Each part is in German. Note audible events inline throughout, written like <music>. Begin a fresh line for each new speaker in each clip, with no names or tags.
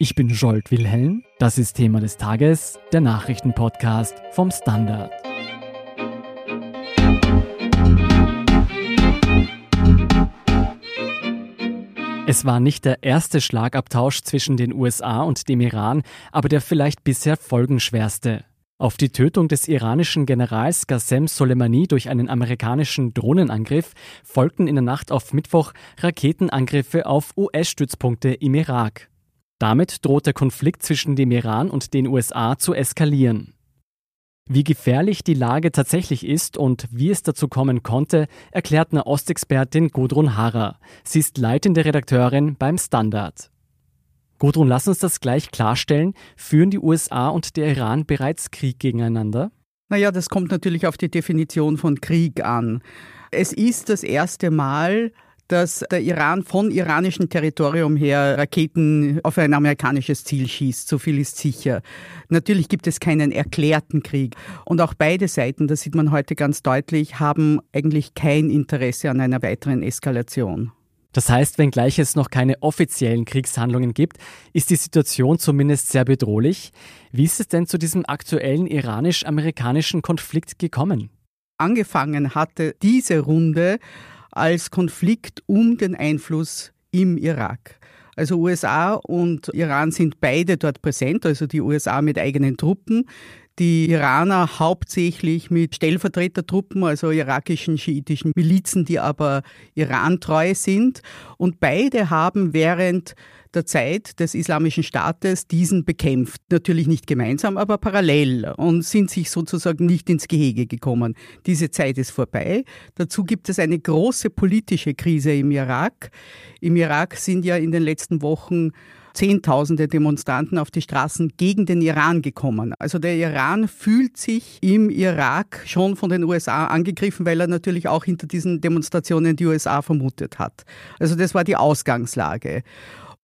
Ich bin Jolt Wilhelm. Das ist Thema des Tages, der Nachrichtenpodcast vom Standard. Es war nicht der erste Schlagabtausch zwischen den USA und dem Iran, aber der vielleicht bisher folgenschwerste. Auf die Tötung des iranischen Generals Qasem Soleimani durch einen amerikanischen Drohnenangriff folgten in der Nacht auf Mittwoch Raketenangriffe auf US-Stützpunkte im Irak. Damit droht der Konflikt zwischen dem Iran und den USA zu eskalieren. Wie gefährlich die Lage tatsächlich ist und wie es dazu kommen konnte, erklärt eine Ostexpertin Gudrun Harrer. Sie ist leitende Redakteurin beim Standard. Gudrun, lass uns das gleich klarstellen. Führen die USA und der Iran bereits Krieg gegeneinander?
Naja, das kommt natürlich auf die Definition von Krieg an. Es ist das erste Mal, dass der Iran von iranischem Territorium her Raketen auf ein amerikanisches Ziel schießt. So viel ist sicher. Natürlich gibt es keinen erklärten Krieg. Und auch beide Seiten, das sieht man heute ganz deutlich, haben eigentlich kein Interesse an einer weiteren Eskalation.
Das heißt, wenngleich es noch keine offiziellen Kriegshandlungen gibt, ist die Situation zumindest sehr bedrohlich. Wie ist es denn zu diesem aktuellen iranisch-amerikanischen Konflikt gekommen?
Angefangen hatte diese Runde als Konflikt um den Einfluss im Irak. Also USA und Iran sind beide dort präsent, also die USA mit eigenen Truppen, die Iraner hauptsächlich mit Stellvertretertruppen, also irakischen schiitischen Milizen, die aber Iran-treu sind. Und beide haben während der Zeit des Islamischen Staates diesen bekämpft. Natürlich nicht gemeinsam, aber parallel und sind sich sozusagen nicht ins Gehege gekommen. Diese Zeit ist vorbei. Dazu gibt es eine große politische Krise im Irak. Im Irak sind ja in den letzten Wochen Zehntausende Demonstranten auf die Straßen gegen den Iran gekommen. Also der Iran fühlt sich im Irak schon von den USA angegriffen, weil er natürlich auch hinter diesen Demonstrationen die USA vermutet hat. Also das war die Ausgangslage.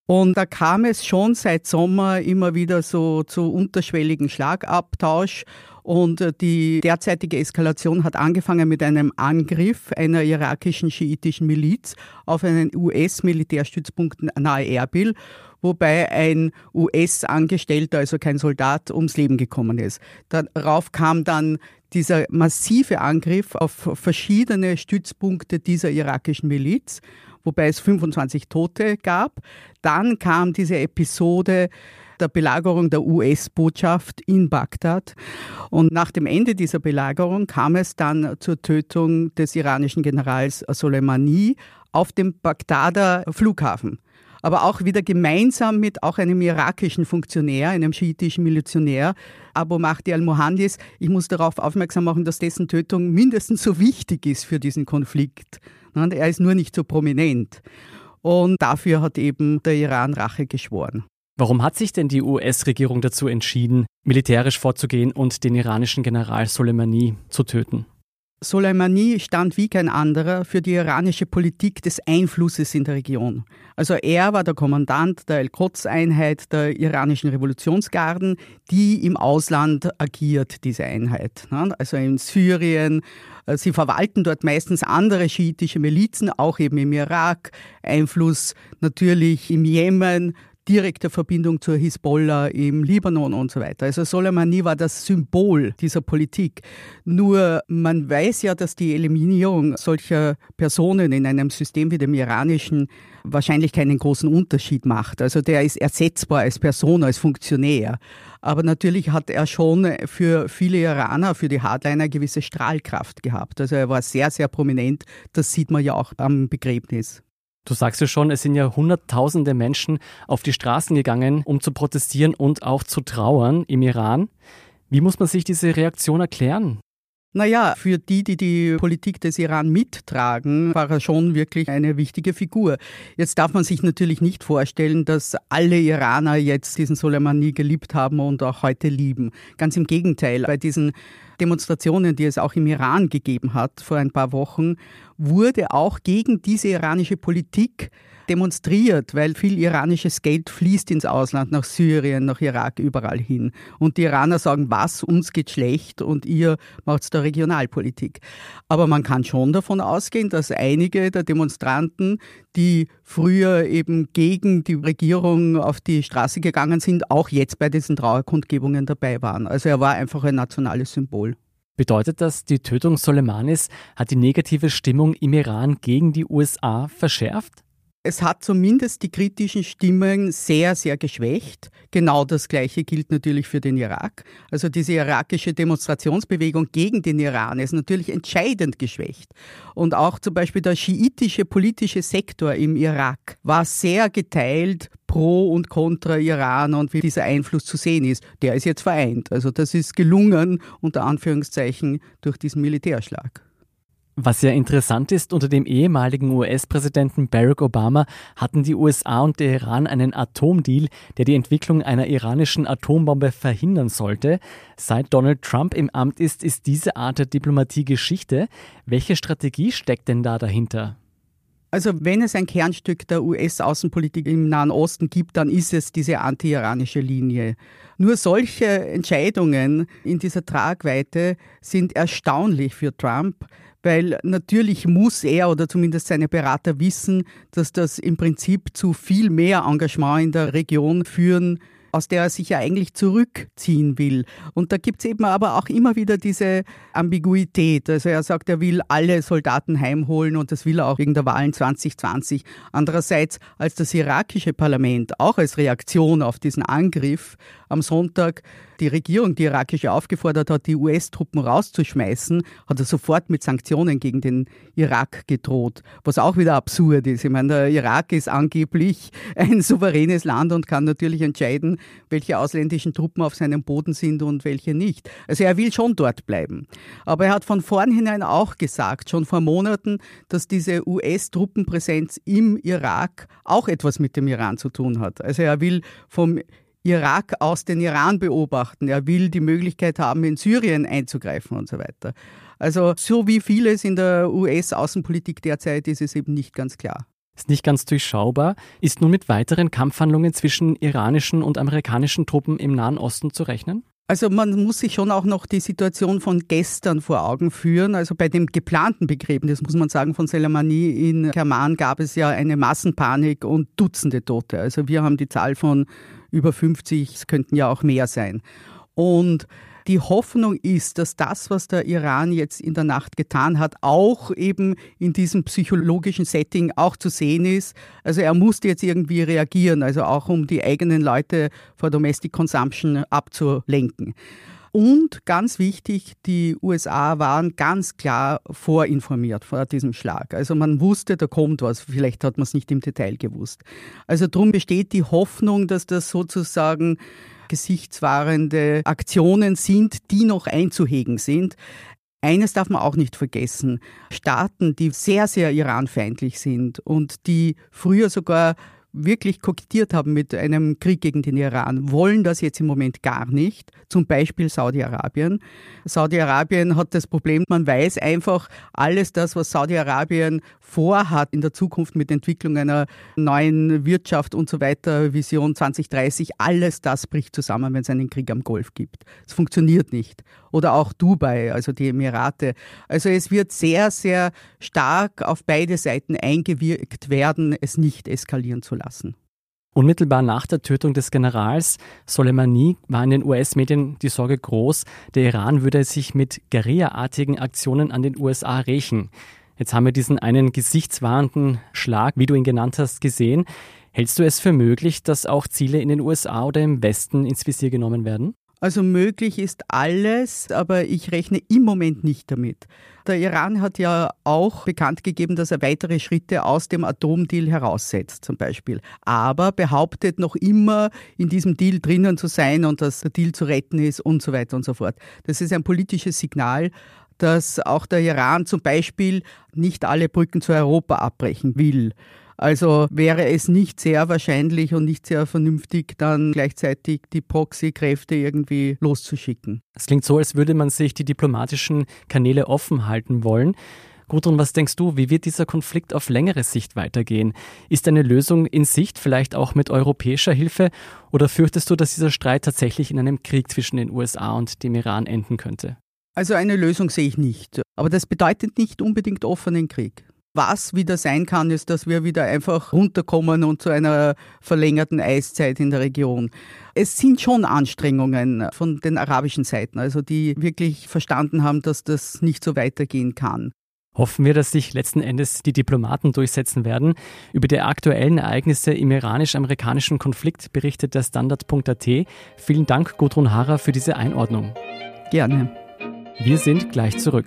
Und da kam es schon seit Sommer immer wieder so zu unterschwelligen Schlagabtausch. Und äh, die derzeitige Eskalation hat angefangen mit einem Angriff einer irakischen schiitischen Miliz auf einen US-Militärstützpunkt nahe Erbil, wobei ein US-Angestellter, also kein Soldat, ums Leben gekommen ist. Darauf kam dann dieser massive Angriff auf verschiedene Stützpunkte dieser irakischen Miliz wobei es 25 Tote gab. Dann kam diese Episode der Belagerung der US-Botschaft in Bagdad. Und nach dem Ende dieser Belagerung kam es dann zur Tötung des iranischen Generals Soleimani auf dem Bagdader Flughafen aber auch wieder gemeinsam mit auch einem irakischen Funktionär, einem schiitischen Milizionär, Abu Mahdi al-Mohandis. Ich muss darauf aufmerksam machen, dass dessen Tötung mindestens so wichtig ist für diesen Konflikt. Er ist nur nicht so prominent. Und dafür hat eben der Iran Rache geschworen.
Warum hat sich denn die US-Regierung dazu entschieden, militärisch vorzugehen und den iranischen General Soleimani zu töten?
Soleimani stand wie kein anderer für die iranische Politik des Einflusses in der Region. Also er war der Kommandant der El-Quds-Einheit der iranischen Revolutionsgarden, die im Ausland agiert, diese Einheit. Also in Syrien. Sie verwalten dort meistens andere schiitische Milizen, auch eben im Irak. Einfluss natürlich im Jemen, direkte Verbindung zur Hisbollah im Libanon und so weiter. Also Soleimani war das Symbol dieser Politik. Nur man weiß ja, dass die Eliminierung solcher Personen in einem System wie dem iranischen wahrscheinlich keinen großen Unterschied macht. Also der ist ersetzbar als Person, als Funktionär. Aber natürlich hat er schon für viele Iraner, für die Hardliner gewisse Strahlkraft gehabt. Also er war sehr, sehr prominent. Das sieht man ja auch am Begräbnis.
Du sagst ja schon, es sind ja Hunderttausende Menschen auf die Straßen gegangen, um zu protestieren und auch zu trauern im Iran. Wie muss man sich diese Reaktion erklären?
Naja, für die, die die Politik des Iran mittragen, war er schon wirklich eine wichtige Figur. Jetzt darf man sich natürlich nicht vorstellen, dass alle Iraner jetzt diesen Soleimani geliebt haben und auch heute lieben. Ganz im Gegenteil, bei diesen Demonstrationen, die es auch im Iran gegeben hat vor ein paar Wochen, wurde auch gegen diese iranische Politik demonstriert, weil viel iranisches Geld fließt ins Ausland, nach Syrien, nach Irak, überall hin. Und die Iraner sagen, was, uns geht schlecht und ihr macht da Regionalpolitik. Aber man kann schon davon ausgehen, dass einige der Demonstranten, die früher eben gegen die Regierung auf die Straße gegangen sind, auch jetzt bei diesen Trauerkundgebungen dabei waren. Also er war einfach ein nationales Symbol.
Bedeutet das, die Tötung Soleimanis hat die negative Stimmung im Iran gegen die USA verschärft?
Es hat zumindest die kritischen Stimmen sehr, sehr geschwächt. Genau das Gleiche gilt natürlich für den Irak. Also diese irakische Demonstrationsbewegung gegen den Iran ist natürlich entscheidend geschwächt. Und auch zum Beispiel der schiitische politische Sektor im Irak war sehr geteilt pro und contra Iran und wie dieser Einfluss zu sehen ist. Der ist jetzt vereint. Also das ist gelungen, unter Anführungszeichen, durch diesen Militärschlag.
Was ja interessant ist, unter dem ehemaligen US-Präsidenten Barack Obama hatten die USA und der Iran einen Atomdeal, der die Entwicklung einer iranischen Atombombe verhindern sollte. Seit Donald Trump im Amt ist, ist diese Art der Diplomatie Geschichte. Welche Strategie steckt denn da dahinter?
Also wenn es ein Kernstück der US-Außenpolitik im Nahen Osten gibt, dann ist es diese anti-iranische Linie. Nur solche Entscheidungen in dieser Tragweite sind erstaunlich für Trump, weil natürlich muss er oder zumindest seine Berater wissen, dass das im Prinzip zu viel mehr Engagement in der Region führen aus der er sich ja eigentlich zurückziehen will. Und da gibt es eben aber auch immer wieder diese Ambiguität. Also er sagt, er will alle Soldaten heimholen und das will er auch wegen der Wahlen 2020. Andererseits, als das irakische Parlament auch als Reaktion auf diesen Angriff am Sonntag die Regierung, die irakische, aufgefordert hat, die US-Truppen rauszuschmeißen, hat er sofort mit Sanktionen gegen den Irak gedroht, was auch wieder absurd ist. Ich meine, der Irak ist angeblich <laughs> ein souveränes Land und kann natürlich entscheiden, welche ausländischen Truppen auf seinem Boden sind und welche nicht. Also er will schon dort bleiben. Aber er hat von vornherein auch gesagt, schon vor Monaten, dass diese US-Truppenpräsenz im Irak auch etwas mit dem Iran zu tun hat. Also er will vom Irak aus den Iran beobachten. Er will die Möglichkeit haben, in Syrien einzugreifen und so weiter. Also so wie vieles in der US-Außenpolitik derzeit ist es eben nicht ganz klar.
Ist nicht ganz durchschaubar. Ist nun mit weiteren Kampfhandlungen zwischen iranischen und amerikanischen Truppen im Nahen Osten zu rechnen?
Also man muss sich schon auch noch die Situation von gestern vor Augen führen. Also bei dem geplanten Begräbnis, muss man sagen, von Soleimani in Kerman gab es ja eine Massenpanik und Dutzende Tote. Also wir haben die Zahl von über 50, es könnten ja auch mehr sein. Und die Hoffnung ist, dass das, was der Iran jetzt in der Nacht getan hat, auch eben in diesem psychologischen Setting auch zu sehen ist. Also er musste jetzt irgendwie reagieren, also auch um die eigenen Leute vor Domestic Consumption abzulenken. Und ganz wichtig, die USA waren ganz klar vorinformiert vor diesem Schlag. Also man wusste, da kommt was. Vielleicht hat man es nicht im Detail gewusst. Also darum besteht die Hoffnung, dass das sozusagen gesichtswahrende Aktionen sind, die noch einzuhegen sind. Eines darf man auch nicht vergessen. Staaten, die sehr, sehr iranfeindlich sind und die früher sogar wirklich kokettiert haben mit einem Krieg gegen den Iran, wollen das jetzt im Moment gar nicht. Zum Beispiel Saudi-Arabien. Saudi-Arabien hat das Problem, man weiß einfach, alles das, was Saudi-Arabien vorhat in der Zukunft mit Entwicklung einer neuen Wirtschaft und so weiter, Vision 2030, alles das bricht zusammen, wenn es einen Krieg am Golf gibt. Es funktioniert nicht. Oder auch Dubai, also die Emirate. Also es wird sehr, sehr stark auf beide Seiten eingewirkt werden, es nicht eskalieren zu lassen.
Unmittelbar nach der Tötung des Generals Soleimani war in den US-Medien die Sorge groß, der Iran würde sich mit Guerilla-artigen Aktionen an den USA rächen. Jetzt haben wir diesen einen gesichtswahrenden Schlag, wie du ihn genannt hast, gesehen. Hältst du es für möglich, dass auch Ziele in den USA oder im Westen ins Visier genommen werden?
Also möglich ist alles, aber ich rechne im Moment nicht damit. Der Iran hat ja auch bekannt gegeben, dass er weitere Schritte aus dem Atomdeal heraussetzt, zum Beispiel. Aber behauptet noch immer, in diesem Deal drinnen zu sein und dass der Deal zu retten ist und so weiter und so fort. Das ist ein politisches Signal dass auch der Iran zum Beispiel nicht alle Brücken zu Europa abbrechen will. Also wäre es nicht sehr wahrscheinlich und nicht sehr vernünftig, dann gleichzeitig die Proxy-Kräfte irgendwie loszuschicken.
Es klingt so, als würde man sich die diplomatischen Kanäle offen halten wollen. Gudrun, was denkst du, wie wird dieser Konflikt auf längere Sicht weitergehen? Ist eine Lösung in Sicht, vielleicht auch mit europäischer Hilfe? Oder fürchtest du, dass dieser Streit tatsächlich in einem Krieg zwischen den USA und dem Iran enden könnte?
Also eine Lösung sehe ich nicht. Aber das bedeutet nicht unbedingt offenen Krieg. Was wieder sein kann, ist, dass wir wieder einfach runterkommen und zu einer verlängerten Eiszeit in der Region. Es sind schon Anstrengungen von den arabischen Seiten, also die wirklich verstanden haben, dass das nicht so weitergehen kann.
Hoffen wir, dass sich letzten Endes die Diplomaten durchsetzen werden. Über die aktuellen Ereignisse im iranisch-amerikanischen Konflikt berichtet der Standard.at. Vielen Dank, Gudrun Hara, für diese Einordnung.
Gerne.
Wir sind gleich zurück.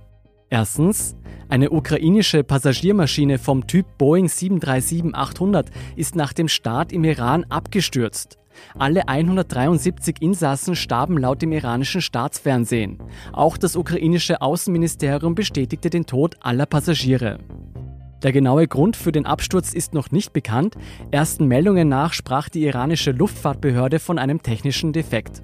Erstens, eine ukrainische Passagiermaschine vom Typ Boeing 737-800 ist nach dem Start im Iran abgestürzt. Alle 173 Insassen starben laut dem iranischen Staatsfernsehen. Auch das ukrainische Außenministerium bestätigte den Tod aller Passagiere. Der genaue Grund für den Absturz ist noch nicht bekannt. Ersten Meldungen nach sprach die iranische Luftfahrtbehörde von einem technischen Defekt.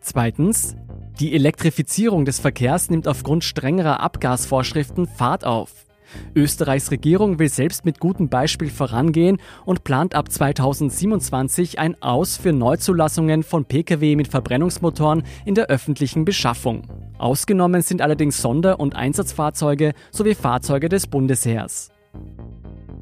Zweitens, die Elektrifizierung des Verkehrs nimmt aufgrund strengerer Abgasvorschriften Fahrt auf. Österreichs Regierung will selbst mit gutem Beispiel vorangehen und plant ab 2027 ein Aus für Neuzulassungen von Pkw mit Verbrennungsmotoren in der öffentlichen Beschaffung. Ausgenommen sind allerdings Sonder- und Einsatzfahrzeuge sowie Fahrzeuge des Bundesheers.